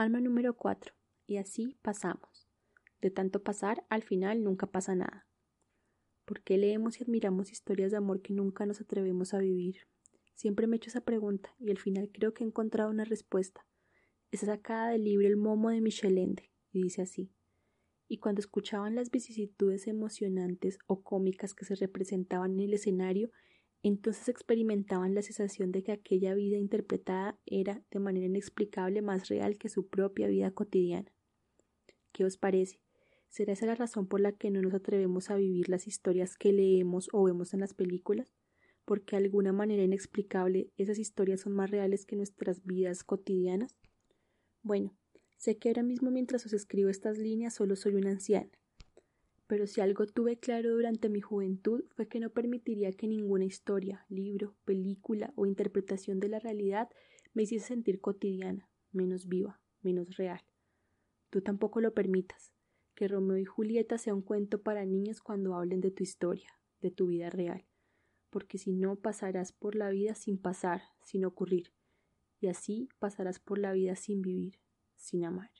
Alma número 4. Y así pasamos. De tanto pasar, al final nunca pasa nada. ¿Por qué leemos y admiramos historias de amor que nunca nos atrevemos a vivir? Siempre me he hecho esa pregunta y al final creo que he encontrado una respuesta. Es sacada del libro El Momo de Michel Ende y dice así. Y cuando escuchaban las vicisitudes emocionantes o cómicas que se representaban en el escenario, entonces experimentaban la sensación de que aquella vida interpretada era de manera inexplicable más real que su propia vida cotidiana. ¿Qué os parece? ¿Será esa la razón por la que no nos atrevemos a vivir las historias que leemos o vemos en las películas? Porque de alguna manera inexplicable esas historias son más reales que nuestras vidas cotidianas? Bueno, sé que ahora mismo mientras os escribo estas líneas solo soy una anciana, pero si algo tuve claro durante mi juventud fue que no permitiría que ninguna historia, libro, película o interpretación de la realidad me hiciese sentir cotidiana, menos viva, menos real. Tú tampoco lo permitas, que Romeo y Julieta sea un cuento para niños cuando hablen de tu historia, de tu vida real, porque si no pasarás por la vida sin pasar, sin ocurrir, y así pasarás por la vida sin vivir, sin amar.